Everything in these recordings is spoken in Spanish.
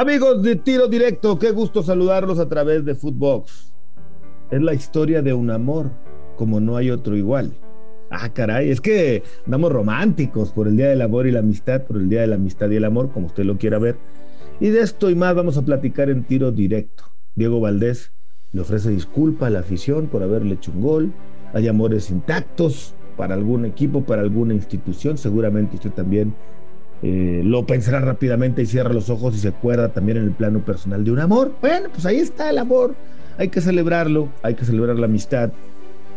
Amigos de Tiro Directo, qué gusto saludarlos a través de Footbox. Es la historia de un amor, como no hay otro igual. Ah, caray, es que andamos románticos por el Día del Amor y la Amistad, por el Día de la Amistad y el Amor, como usted lo quiera ver. Y de esto y más vamos a platicar en Tiro Directo. Diego Valdés le ofrece disculpa a la afición por haberle hecho un gol. Hay amores intactos para algún equipo, para alguna institución. Seguramente usted también eh, lo pensará rápidamente y cierra los ojos y se acuerda también en el plano personal de un amor. Bueno, pues ahí está el amor. Hay que celebrarlo, hay que celebrar la amistad.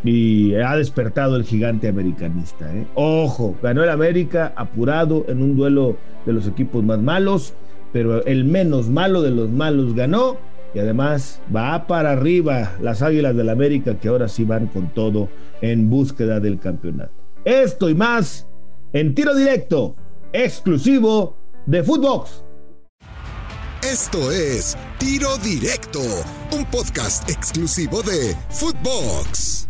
Y ha despertado el gigante americanista. ¿eh? Ojo, ganó el América apurado en un duelo de los equipos más malos, pero el menos malo de los malos ganó. Y además va para arriba las Águilas del América que ahora sí van con todo en búsqueda del campeonato. Esto y más en tiro directo exclusivo de Footbox. Esto es Tiro Directo, un podcast exclusivo de Footbox.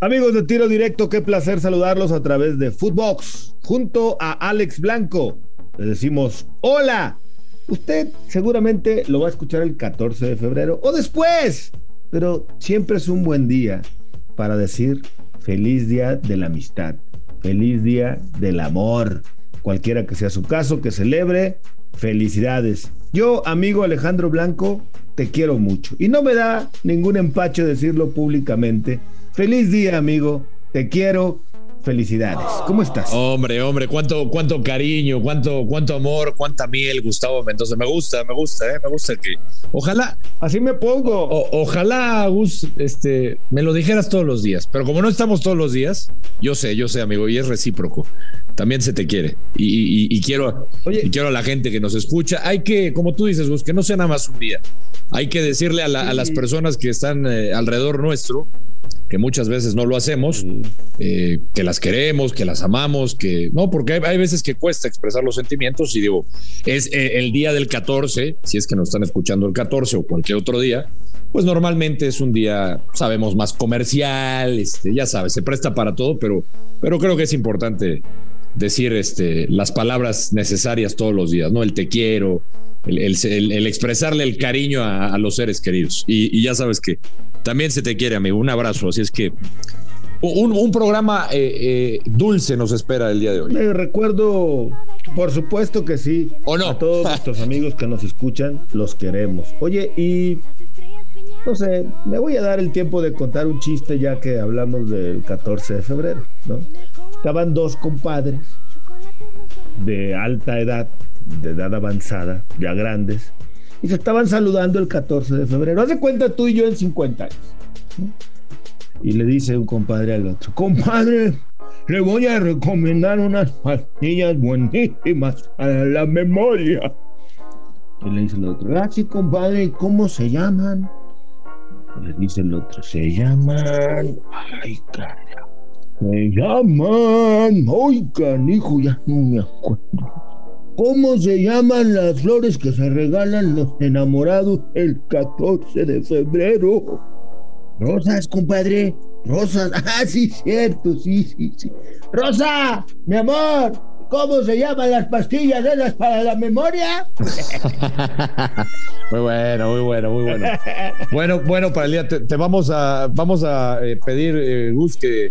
Amigos de Tiro Directo, qué placer saludarlos a través de Footbox. Junto a Alex Blanco, le decimos hola. Usted seguramente lo va a escuchar el 14 de febrero o después, pero siempre es un buen día para decir feliz día de la amistad, feliz día del amor cualquiera que sea su caso, que celebre. Felicidades. Yo, amigo Alejandro Blanco, te quiero mucho. Y no me da ningún empacho decirlo públicamente. Feliz día, amigo. Te quiero Felicidades. ¿Cómo estás? Hombre, hombre, cuánto, cuánto cariño, cuánto, cuánto amor, cuánta miel, Gustavo Mendoza. Me gusta, me gusta, ¿eh? me gusta que. Ojalá. Así me pongo. ojalá, Gus, este, me lo dijeras todos los días. Pero como no estamos todos los días, yo sé, yo sé, amigo, y es recíproco. También se te quiere. Y, quiero, y quiero a la gente que nos escucha. Hay que, como tú dices, Gus, que no sea nada más un día. Hay que decirle a, las personas que están eh, alrededor nuestro que muchas veces no lo hacemos, eh, que las queremos, que las amamos, que no, porque hay, veces que cuesta expresar los sentimientos y digo, es eh, el día del 14, si es que nos están escuchando el 14 o cualquier otro día, pues normalmente es un día, sabemos, más comercial, este, ya sabes, se presta para todo, pero, pero creo que es importante decir este, las palabras necesarias todos los días, ¿no? El te quiero, el, expresarle el cariño a, los seres queridos. Y, ya sabes que también se te quiere, amigo. Un abrazo. Así es que un, programa eh, eh, dulce nos espera el día de hoy. Me recuerdo, por supuesto que sí. ¿O no? A todos nuestros amigos que nos escuchan, los queremos. Oye, y no sé, me voy a dar el tiempo de contar un chiste ya que hablamos del 14 de febrero, ¿no? Estaban dos compadres de alta edad de edad avanzada, ya grandes, y se estaban saludando el 14 de febrero. Haz de cuenta tú y yo en 50 años. Y le dice un compadre al otro, compadre, le voy a recomendar unas pastillas buenísimas para la memoria. Y le dice el otro, ah, sí, compadre, ¿cómo se llaman? Le dice el otro, se llaman, ay, cara, se llaman, ay, canijo, ya no me acuerdo. ¿Cómo se llaman las flores que se regalan los enamorados el 14 de febrero? Rosas, compadre. Rosas. Ah, sí, cierto, sí, sí, sí. Rosa, mi amor, ¿cómo se llaman las pastillas esas para la memoria? muy bueno, muy bueno, muy bueno. Bueno, bueno, para el día, te, vamos a, vamos a eh, pedir, eh, Gus, que,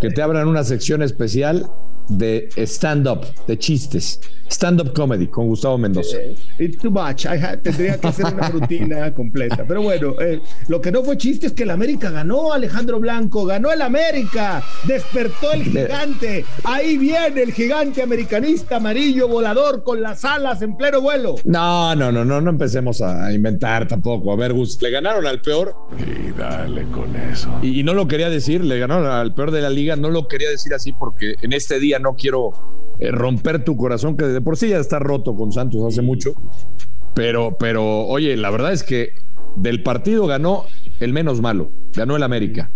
que te abran una sección especial de stand-up, de chistes. Stand-up comedy con Gustavo Mendoza. Eh, it's too much. tendría que hacer una rutina completa. Pero bueno, eh, lo que no fue chiste es que el América ganó, Alejandro Blanco. Ganó el América. Despertó el gigante. Ahí viene el gigante americanista amarillo volador con las alas en pleno vuelo. No, no, no, no, no empecemos a inventar tampoco. A ver, Gus, le ganaron al peor. Y dale con eso. Y, y no lo quería decir, le ganaron al peor de la liga. No lo quería decir así porque en este día no quiero eh, romper tu corazón, que de por sí ya está roto con Santos hace mucho. Pero, pero, oye, la verdad es que del partido ganó el menos malo, ganó el América.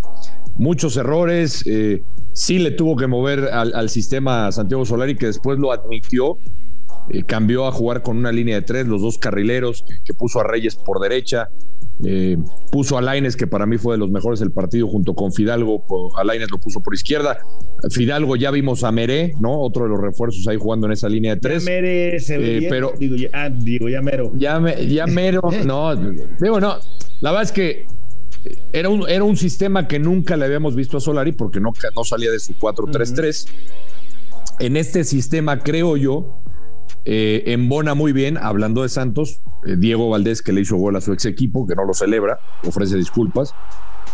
Muchos errores, eh, sí le tuvo que mover al, sistema Santiago Solari, que después lo admitió, eh, cambió a jugar con una línea de tres, los dos carrileros, que, puso a Reyes por derecha, eh, puso a Laines, que para mí fue de los mejores del partido, junto con Fidalgo, a Laines lo puso por izquierda. Fidalgo ya vimos a Meré, ¿no? Otro de los refuerzos ahí jugando en esa línea de tres. Ya Meré se eh, pero digo ya, ah, digo, ya Mero. Ya, ya Mero, no, digo, no. La verdad es que era un, era un sistema que nunca le habíamos visto a Solari porque no, no salía de su 4-3-3. En este sistema, creo yo, eh, embona muy bien, hablando de Santos, eh, Diego Valdés, que le hizo gol a su ex equipo, que no lo celebra, ofrece disculpas.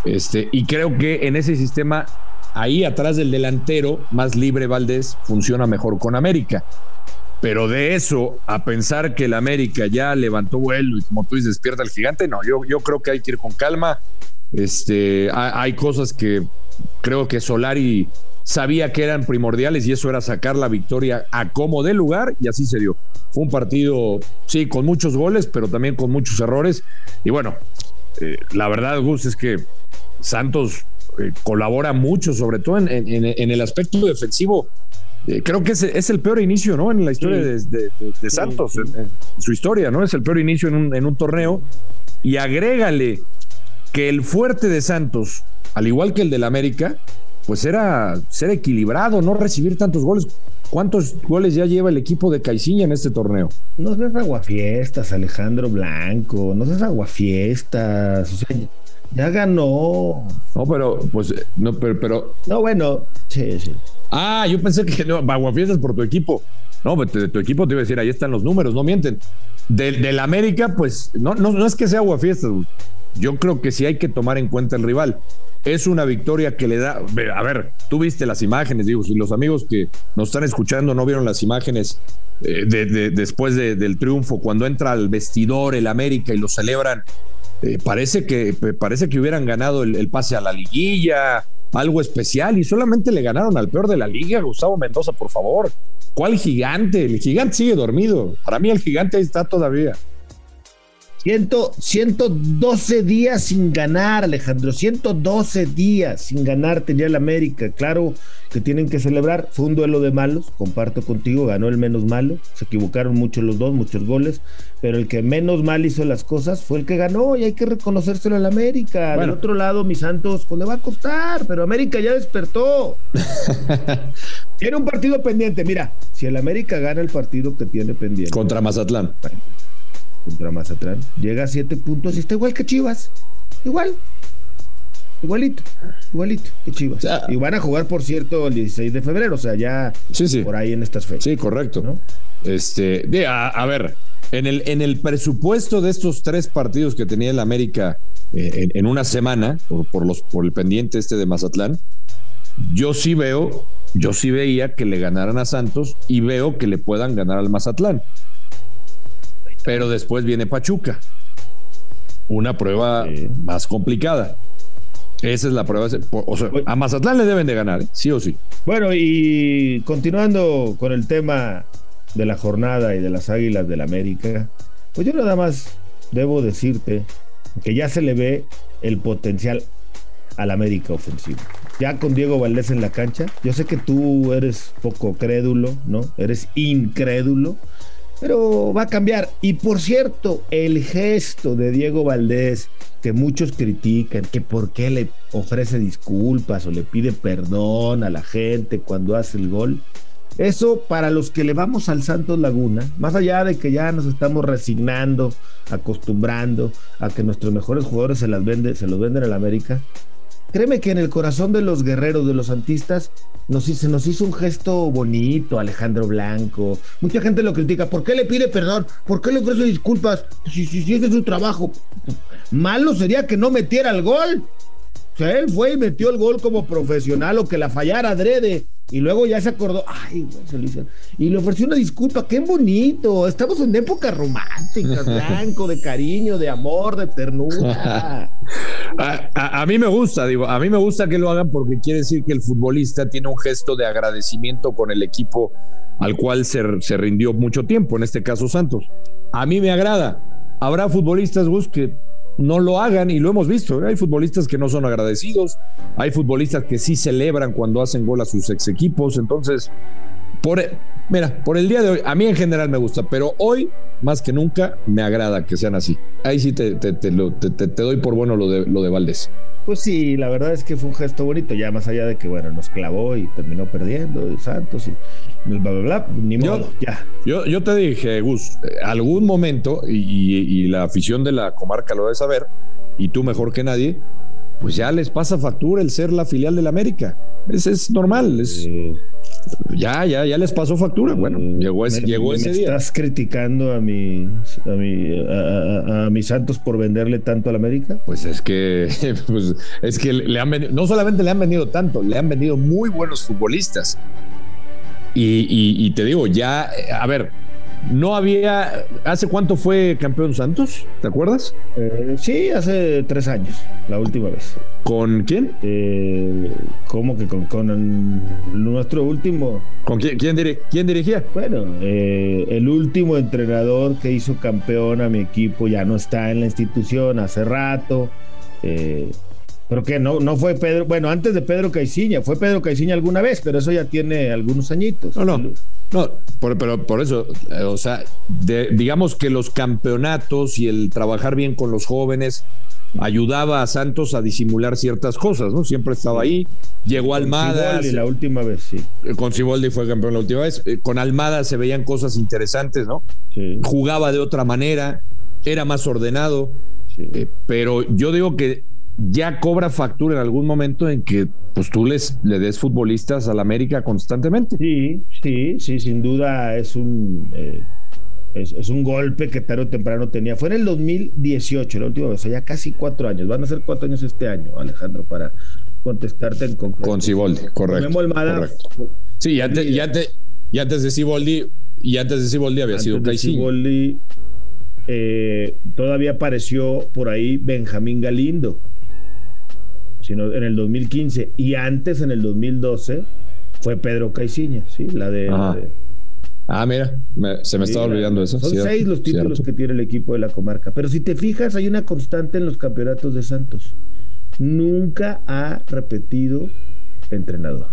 Este, y creo que en ese sistema, ahí atrás del delantero, más libre Valdés, funciona mejor con América. Pero de eso a pensar que el América ya levantó vuelo y como tú dices, despierta el gigante, no, yo, yo creo que hay que ir con calma. Este, hay cosas que creo que Solari sabía que eran primordiales y eso era sacar la victoria a como de lugar y así se dio. Fue un partido, sí, con muchos goles, pero también con muchos errores. Y bueno, eh, la verdad, Gus, es que Santos eh, colabora mucho, sobre todo en, el aspecto defensivo. Eh, creo que es, el peor inicio, ¿no? En la historia de, Santos, en, su historia, ¿no? Es el peor inicio en un, en un torneo. Y agrégale que el fuerte de Santos, al igual que el del América, pues era ser equilibrado, no recibir tantos goles. ¿Cuántos goles ya lleva el equipo de Caiciña en este torneo? No seas aguafiestas, Alejandro Blanco, no seas aguafiestas, o sea, ya ganó. No, pero, pues, no, pero, pero. No, bueno, sí, sí. Ah, yo pensé que no, aguafiestas por tu equipo. No, pues, de tu equipo te iba a decir, ahí están los números, no mienten. Del, del América, pues, no, no, no es que sea aguafiestas, yo creo que sí hay que tomar en cuenta el rival es una victoria que le da. A ver, tú viste las imágenes, digo, si los amigos que nos están escuchando no vieron las imágenes eh, de, después del triunfo, cuando entra al vestidor el América y lo celebran, eh, parece, que, parece que hubieran ganado el, pase a la liguilla, algo especial, y solamente le ganaron al peor de la liga, Gustavo Mendoza, por favor. ¿Cuál gigante? El gigante sigue dormido. Para mí el gigante está todavía. 112 días sin ganar, Alejandro. 112 días sin ganar tenía el América. Claro que tienen que celebrar. Fue un duelo de malos, comparto contigo. Ganó el menos malo. Se equivocaron mucho los dos, muchos goles. Pero el que menos mal hizo las cosas fue el que ganó y hay que reconocérselo al América. Del otro lado, mis santos, pues le va a costar. Pero América ya despertó. tiene un partido pendiente. Mira, si el América gana el partido que tiene pendiente. Contra Mazatlán contra Mazatlán. Llega a siete puntos y está igual que Chivas. Igual. Igualito, igualito que Chivas. y van a jugar, por cierto, el 16 de febrero, o sea, ya por ahí en estas fechas. Sí, correcto. Este, a, ver, en el, en el presupuesto de estos tres partidos que tenía el América eh, en, una semana, por, los, por el pendiente este de Mazatlán, yo sí veo, yo sí veía que le ganaran a Santos y veo que le puedan ganar al Mazatlán. Pero después viene Pachuca. Una prueba más complicada. Esa es la prueba. O sea, a Mazatlán le deben de ganar, ¿eh? sí o sí. Bueno, y continuando con el tema de la jornada y de las Águilas del América, pues yo nada más debo decirte que ya se le ve el potencial al América ofensivo. Ya con Diego Valdés en la cancha, yo sé que tú eres poco crédulo, ¿no? Eres incrédulo, pero va a cambiar. Y por cierto, el gesto de Diego Valdés, que muchos critican, que por qué le ofrece disculpas o le pide perdón a la gente cuando hace el gol. Eso para los que le vamos al Santos Laguna, más allá de que ya nos estamos resignando, acostumbrando a que nuestros mejores jugadores se las vende, se los venden al América, Créeme que en el corazón de los guerreros, de los santistas, nos, se nos hizo un gesto bonito, Alejandro Blanco. Mucha gente lo critica. ¿Por qué le pide perdón? ¿Por qué le ofrece disculpas? Si, si, si es su trabajo. Malo sería que no metiera el gol. Sea, él fue y metió el gol como profesional o que la fallara adrede. Y luego ya se acordó, ay, güey, se Y le ofreció una disculpa, qué bonito. Estamos en época romántica, blanco, de cariño, de amor, de ternura. a, mí me gusta, digo, a mí me gusta que lo hagan porque quiere decir que el futbolista tiene un gesto de agradecimiento con el equipo al cual se, se rindió mucho tiempo, en este caso Santos. A mí me agrada. Habrá futbolistas, Gus, que no lo hagan y lo hemos visto. Hay futbolistas que no son agradecidos, hay futbolistas que sí celebran cuando hacen gol a sus ex equipos. Entonces, por, mira, por el día de hoy, a mí en general me gusta, pero hoy más que nunca me agrada que sean así. Ahí sí te, te, te, te doy por bueno lo de, lo de Valdés. Pues sí, la verdad es que fue un gesto bonito, ya más allá de que, bueno, nos clavó y terminó perdiendo, y Santos y bla, bla, bla, ni modo, ya. Yo, yo te dije, Gus, algún momento, y, y, la afición de la comarca lo debe saber, y tú mejor que nadie, pues ya les pasa factura el ser la filial del América. Es, es normal, es, ya, ya, ya les pasó factura. Bueno, llegó ese, llegó ese día. ¿Estás criticando a mi, a mi, a, mis Santos por venderle tanto al América? Pues es que, pues es que le han vendido, no solamente le han vendido tanto, le han vendido muy buenos futbolistas. Y, y te digo, ya, a ver, no había. ¿Hace cuánto fue campeón Santos? ¿Te acuerdas? Eh, sí, hace tres años, la última vez. ¿Con quién? Eh, ¿Cómo que con, nuestro último? ¿Con quién, quién, dirigía? Bueno, eh, el último entrenador que hizo campeón a mi equipo ya no está en la institución hace rato. Pero que no, no fue Pedro, bueno, antes de Pedro Caiciña, fue Pedro Caiciña alguna vez, pero eso ya tiene algunos añitos. No, no. No, pero por eso, eh, o sea, digamos que los campeonatos y el trabajar bien con los jóvenes ayudaba a Santos a disimular ciertas cosas, ¿no? Siempre estaba ahí. Llegó Almada. la última vez, sí. Eh, con Ciboldi fue campeón la última vez. Eh, con Almada se veían cosas interesantes, ¿no? Sí. Jugaba de otra manera, era más ordenado. pero yo digo que ya cobra factura en algún momento en que pues tú les, le des futbolistas al América constantemente. Sí, sí, sí, sin duda es un, eh, es, un golpe que tarde o temprano tenía. Fue en el 2018, la última vez, ya casi cuatro años. Van a ser cuatro años este año, Alejandro, para contestarte en concreto. Con Ciboldi, correcto. Sí, y antes, y, antes, y antes de Ciboldi, y antes de Ciboldi había sido Ciboldi eh, todavía apareció por ahí Benjamín Galindo sino en el 2015 y antes en el 2012 fue Pedro Caiciña, ¿sí? La de... ah, mira, se me estaba olvidando eso. Son seis los títulos que tiene el equipo de la comarca. Pero si te fijas, hay una constante en los campeonatos de Santos. Nunca ha repetido entrenador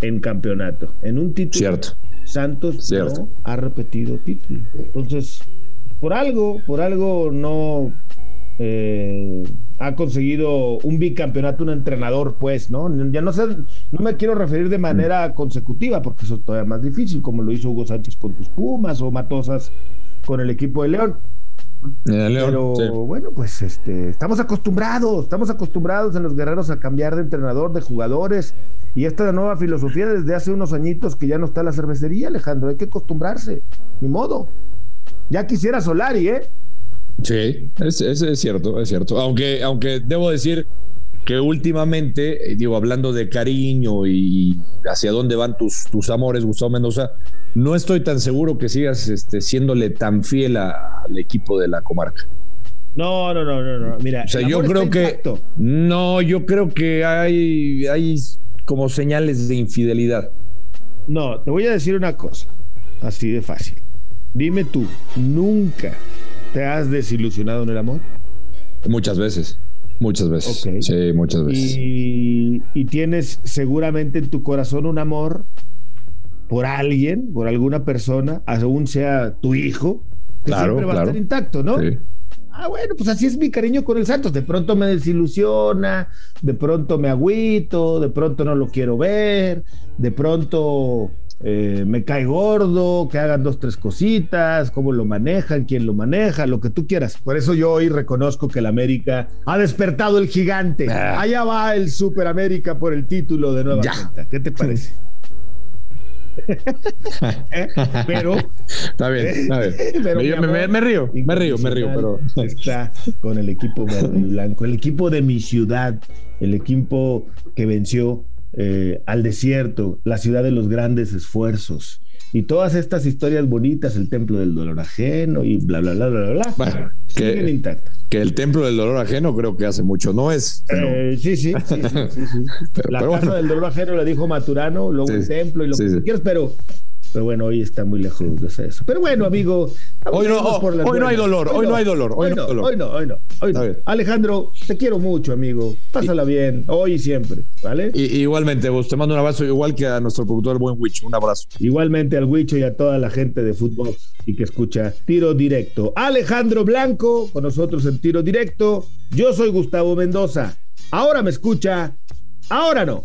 en campeonato. En un título, Cierto. Santos no ha repetido título. Entonces, por algo, por algo no eh, ha conseguido un bicampeonato un entrenador, pues, ¿no? Ya no sé, no me quiero referir de manera consecutiva, porque eso es todavía más difícil, como lo hizo Hugo Sánchez con tus Pumas o Matosas con el equipo de León. Pero bueno, pues este, estamos acostumbrados, estamos acostumbrados en los guerreros a cambiar de entrenador, de jugadores, y esta nueva filosofía desde hace unos añitos que ya no está la cervecería, Alejandro, hay que acostumbrarse, ni modo. Ya quisiera Solari, ¿eh? Sí, es, es, cierto, es cierto. Aunque, aunque debo decir que últimamente, eh, digo, hablando de cariño y hacia dónde van tus, tus amores, Gustavo Mendoza, no estoy tan seguro que sigas este, siéndole tan fiel al equipo de la comarca. No, no, no, no, no. Mira, o sea, yo creo que no, yo creo que hay, hay como señales de infidelidad. No, te voy a decir una cosa, así de fácil. Dime tú, nunca ¿Te has desilusionado en el amor? Muchas veces, muchas veces. Sí, muchas veces. Y, tienes seguramente en tu corazón un amor por alguien, por alguna persona, aún sea tu hijo, que siempre va a estar intacto, ¿no? Sí. Ah, bueno, pues así es mi cariño con el Santos. De pronto me desilusiona, de pronto me agüito, de pronto no lo quiero ver, de pronto eh, me cae gordo, que hagan dos, tres cositas, cómo lo manejan, quién lo maneja, lo que tú quieras. Por eso yo hoy reconozco que el América ha despertado el gigante. Ah. Allá va el Super América por el título de nueva cuenta. ¿Qué te parece? ¿Eh? Pero está bien, está bien. me, río, me río, me río, pero está con el equipo verde y blanco, el equipo de mi ciudad, el equipo que venció eh, al desierto, la ciudad de los grandes esfuerzos. Y todas estas historias bonitas, el templo del dolor ajeno y bla, bla, bla, bla, bla, bueno, siguen que, intactas. Que el templo del dolor ajeno creo que hace mucho no es. Eh, sí, sí, sí, sí, la casa del dolor ajeno la dijo Maturano, luego el templo y lo que quieras, pero Pero bueno, hoy está muy lejos de eso. Pero bueno, amigo. Hoy no, hoy no hay dolor, hoy, no, hay dolor. Hoy, no, hoy no, hoy no, hoy no. Alejandro, te quiero mucho, amigo. Pásala bien, hoy y siempre, ¿vale? Y, igualmente, vos te mando un abrazo, igual que a nuestro productor, el buen Wicho. Un abrazo. Igualmente al Wicho y a toda la gente de fútbol y que escucha Tiro Directo. Alejandro Blanco, con nosotros en Tiro Directo. Yo soy Gustavo Mendoza. Ahora me escucha, ahora no.